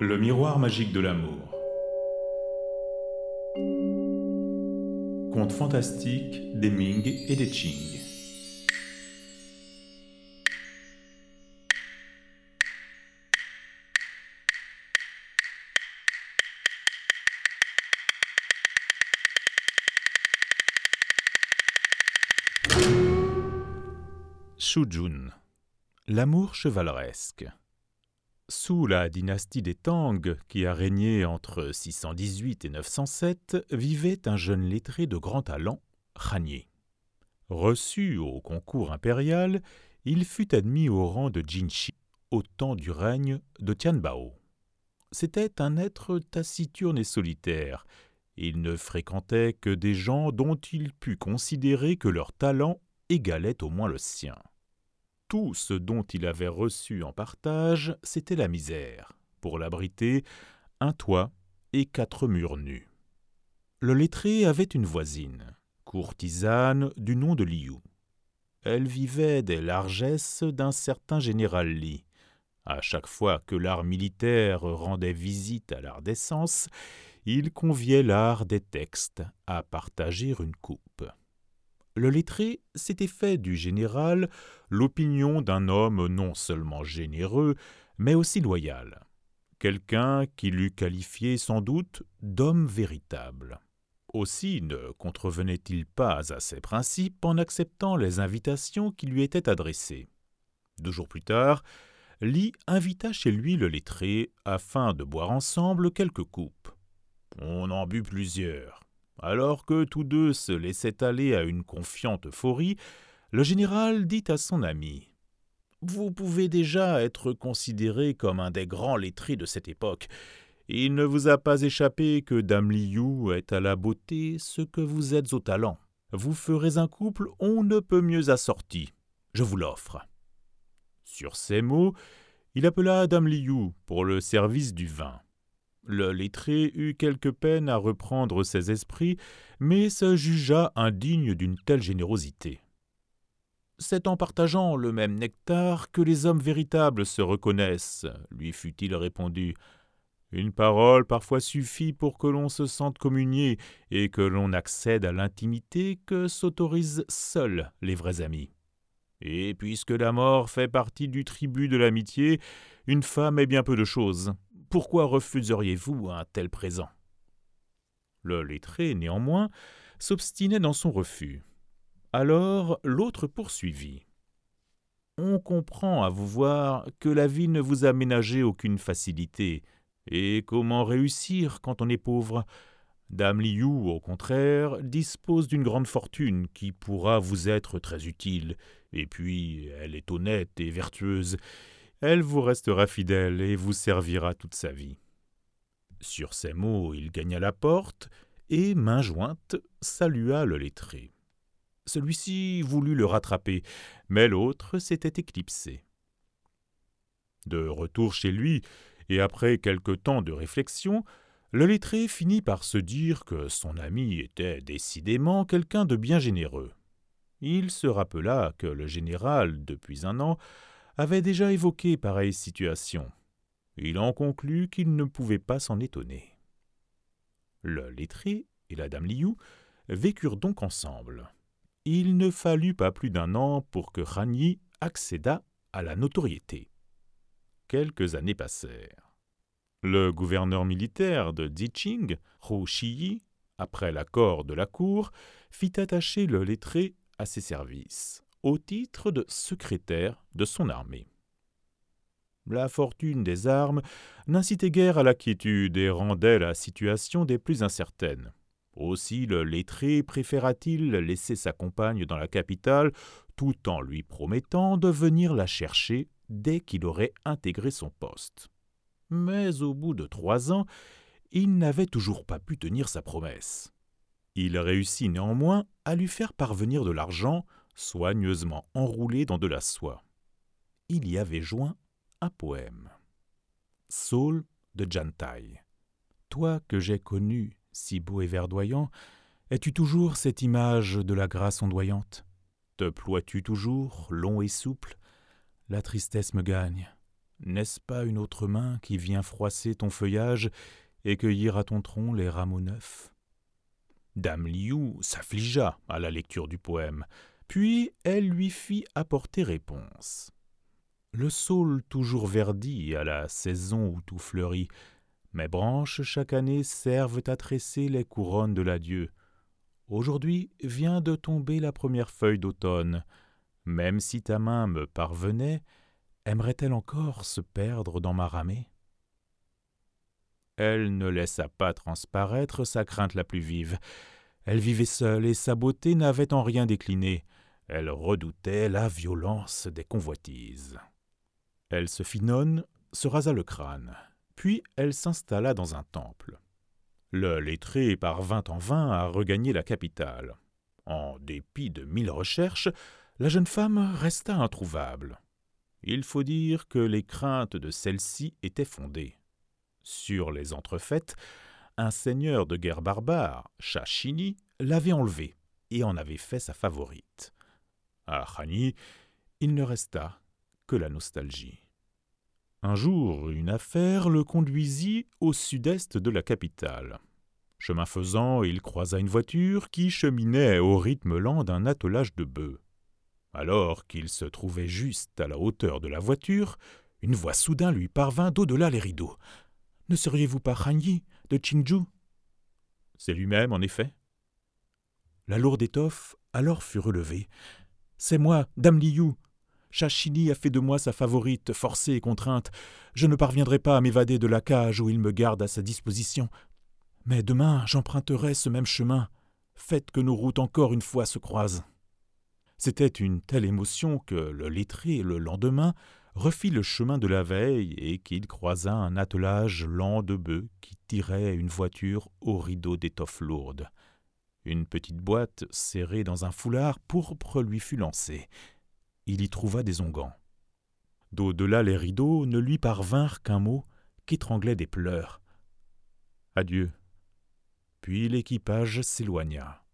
Le miroir magique de l'amour. Conte fantastique des Ming et des Qing. Shujun. L'amour chevaleresque. Sous la dynastie des Tang, qui a régné entre 618 et 907, vivait un jeune lettré de grand talent, Ranier. Reçu au concours impérial, il fut admis au rang de Jinshi au temps du règne de Tianbao. C'était un être taciturne et solitaire. Il ne fréquentait que des gens dont il put considérer que leur talent égalait au moins le sien tout ce dont il avait reçu en partage, c'était la misère, pour l'abriter, un toit et quatre murs nus. Le lettré avait une voisine, courtisane du nom de Liu. Elle vivait des largesses d'un certain général Li. À chaque fois que l'art militaire rendait visite à l'art d'essence, il conviait l'art des textes à partager une coupe le lettré s'était fait du général l'opinion d'un homme non seulement généreux, mais aussi loyal, quelqu'un qui l'eût qualifié sans doute d'homme véritable. Aussi ne contrevenait-il pas à ses principes en acceptant les invitations qui lui étaient adressées. Deux jours plus tard, Lee invita chez lui le lettré afin de boire ensemble quelques coupes. On en but plusieurs. Alors que tous deux se laissaient aller à une confiante euphorie, le général dit à son ami Vous pouvez déjà être considéré comme un des grands lettrés de cette époque. Il ne vous a pas échappé que Dame Liu est à la beauté ce que vous êtes au talent. Vous ferez un couple on ne peut mieux assorti. Je vous l'offre. Sur ces mots, il appela Dame Liu pour le service du vin. Le lettré eut quelque peine à reprendre ses esprits, mais se jugea indigne d'une telle générosité. C'est en partageant le même nectar que les hommes véritables se reconnaissent, lui fut-il répondu. Une parole parfois suffit pour que l'on se sente communier et que l'on accède à l'intimité que s'autorisent seuls les vrais amis. Et puisque la mort fait partie du tribut de l'amitié, une femme est bien peu de choses pourquoi refuseriez-vous un tel présent? Le lettré, néanmoins, s'obstinait dans son refus. Alors l'autre poursuivit. On comprend à vous voir que la vie ne vous a ménagé aucune facilité, et comment réussir quand on est pauvre? Dame Liu, au contraire, dispose d'une grande fortune qui pourra vous être très utile, et puis elle est honnête et vertueuse, elle vous restera fidèle et vous servira toute sa vie. Sur ces mots, il gagna la porte et, main jointe, salua le lettré. Celui-ci voulut le rattraper, mais l'autre s'était éclipsé. De retour chez lui, et après quelque temps de réflexion, le lettré finit par se dire que son ami était décidément quelqu'un de bien généreux. Il se rappela que le général, depuis un an, avait déjà évoqué pareille situation. Il en conclut qu'il ne pouvait pas s'en étonner. Le lettré et la dame Liu vécurent donc ensemble. Il ne fallut pas plus d'un an pour que Rani accédât à la notoriété. Quelques années passèrent. Le gouverneur militaire de Ziqing, Hu Shiyi, après l'accord de la cour, fit attacher le lettré à ses services au titre de secrétaire de son armée. La fortune des armes n'incitait guère à la quiétude et rendait la situation des plus incertaines. Aussi le lettré préféra-t-il laisser sa compagne dans la capitale tout en lui promettant de venir la chercher dès qu'il aurait intégré son poste. Mais au bout de trois ans, il n'avait toujours pas pu tenir sa promesse. Il réussit néanmoins à lui faire parvenir de l'argent soigneusement enroulé dans de la soie. Il y avait joint un poème. Saul de Jantai. Toi que j'ai connu, si beau et verdoyant, es-tu toujours cette image de la grâce ondoyante? Te ploies-tu toujours, long et souple? La tristesse me gagne. N'est-ce pas une autre main qui vient froisser ton feuillage et cueillir à ton tronc les rameaux neufs? Dame Liu s'affligea à la lecture du poème, puis elle lui fit apporter réponse. Le saule toujours verdit à la saison où tout fleurit, mes branches chaque année servent à tresser les couronnes de l'adieu. Aujourd'hui vient de tomber la première feuille d'automne. Même si ta main me parvenait, aimerait-elle encore se perdre dans ma ramée? Elle ne laissa pas transparaître sa crainte la plus vive. Elle vivait seule et sa beauté n'avait en rien décliné. Elle redoutait la violence des convoitises. Elle se fit nonne, se rasa le crâne, puis elle s'installa dans un temple. Le lettré parvint en vain à regagner la capitale. En dépit de mille recherches, la jeune femme resta introuvable. Il faut dire que les craintes de celle-ci étaient fondées. Sur les entrefaites, un seigneur de guerre barbare, Chachini, l'avait enlevée et en avait fait sa favorite. À Khani, il ne resta que la nostalgie. Un jour, une affaire le conduisit au sud-est de la capitale. Chemin faisant, il croisa une voiture qui cheminait au rythme lent d'un attelage de bœufs. Alors qu'il se trouvait juste à la hauteur de la voiture, une voix soudain lui parvint d'au-delà les rideaux. Ne seriez-vous pas Hanyi de Chingju C'est lui-même, en effet. La lourde étoffe alors fut relevée. C'est moi, Dame Liu, Chachini a fait de moi sa favorite, forcée et contrainte. Je ne parviendrai pas à m'évader de la cage où il me garde à sa disposition. Mais demain, j'emprunterai ce même chemin. Faites que nos routes encore une fois se croisent. C'était une telle émotion que le lettré, le lendemain, refit le chemin de la veille et qu'il croisa un attelage lent de bœufs qui tirait une voiture au rideau d'étoffe lourde. Une petite boîte serrée dans un foulard pourpre lui fut lancée il y trouva des onguents. D'au-delà les rideaux ne lui parvinrent qu'un mot qu'étranglait des pleurs. Adieu. Puis l'équipage s'éloigna.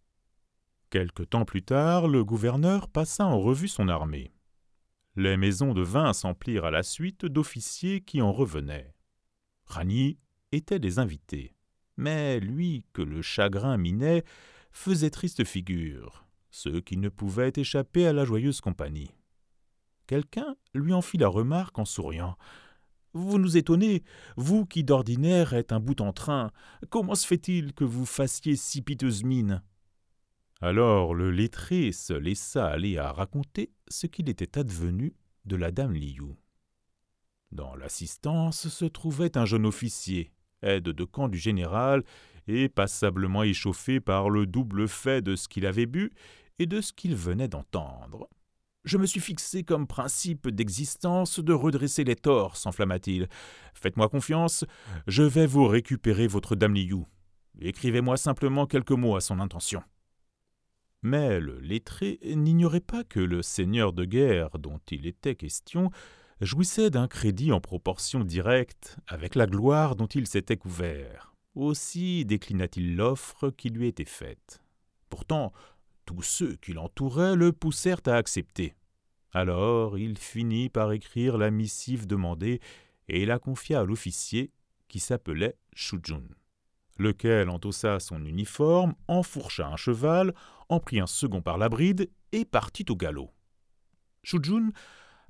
Quelque temps plus tard, le gouverneur passa en revue son armée. Les maisons de vin s'emplirent à la suite d'officiers qui en revenaient. Rani était des invités, mais lui que le chagrin minait faisait triste figure, ce qui ne pouvait échapper à la joyeuse compagnie. Quelqu'un lui en fit la remarque en souriant. Vous nous étonnez, vous qui d'ordinaire êtes un bout en train. Comment se fait-il que vous fassiez si piteuse mine? Alors le lettré se laissa aller à raconter ce qu'il était advenu de la dame Liu. Dans l'assistance se trouvait un jeune officier, aide de camp du général, et passablement échauffé par le double fait de ce qu'il avait bu et de ce qu'il venait d'entendre. Je me suis fixé comme principe d'existence de redresser les torts, s'enflamma-t-il. Faites-moi confiance, je vais vous récupérer votre dame Liu. Écrivez-moi simplement quelques mots à son intention. Mais le lettré n'ignorait pas que le seigneur de guerre dont il était question jouissait d'un crédit en proportion directe avec la gloire dont il s'était couvert. Aussi déclina-t-il l'offre qui lui était faite. Pourtant, tous ceux qui l'entouraient le poussèrent à accepter. Alors il finit par écrire la missive demandée et la confia à l'officier qui s'appelait Shujun, lequel entossa son uniforme, enfourcha un cheval, en prit un second par la bride et partit au galop. Shujun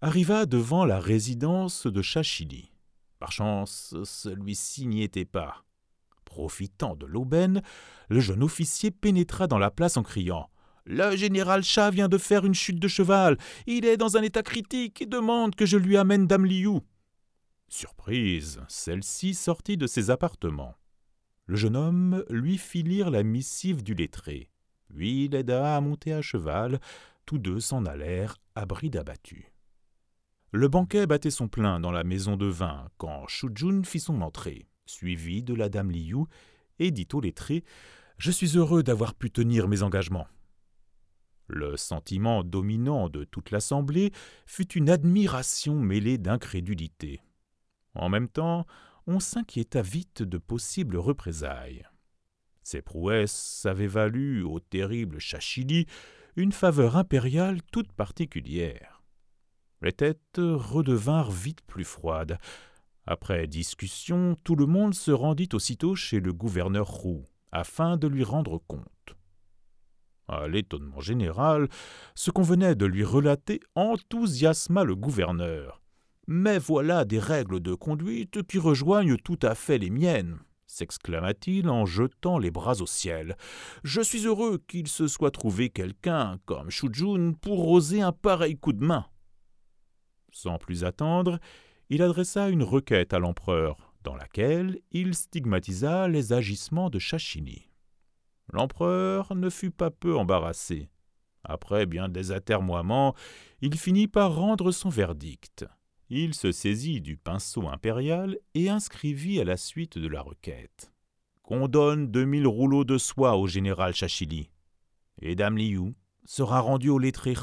arriva devant la résidence de Chachili. Par chance, celui-ci n'y était pas. Profitant de l'aubaine, le jeune officier pénétra dans la place en criant le général Chat vient de faire une chute de cheval. Il est dans un état critique et demande que je lui amène Dame Liu. Surprise, celle-ci sortit de ses appartements. Le jeune homme lui fit lire la missive du lettré, puis l'aida à monter à cheval. Tous deux s'en allèrent à bride abattue. Le banquet battait son plein dans la maison de vin quand Shujun fit son entrée, suivi de la dame Liu, et dit au lettré Je suis heureux d'avoir pu tenir mes engagements. Le sentiment dominant de toute l'assemblée fut une admiration mêlée d'incrédulité. En même temps, on s'inquiéta vite de possibles représailles. Ces prouesses avaient valu au terrible Chachili une faveur impériale toute particulière. Les têtes redevinrent vite plus froides. Après discussion, tout le monde se rendit aussitôt chez le gouverneur Roux, afin de lui rendre compte. À l'étonnement général, ce qu'on venait de lui relater enthousiasma le gouverneur. Mais voilà des règles de conduite qui rejoignent tout à fait les miennes, s'exclama-t-il en jetant les bras au ciel. Je suis heureux qu'il se soit trouvé quelqu'un comme Shujun pour oser un pareil coup de main. Sans plus attendre, il adressa une requête à l'empereur, dans laquelle il stigmatisa les agissements de Chachini. L'empereur ne fut pas peu embarrassé. Après bien des atermoiements, il finit par rendre son verdict. Il se saisit du pinceau impérial et inscrivit à la suite de la requête. Qu'on donne deux mille rouleaux de soie au général Chachili. Et Dame Liu sera rendu au lettré.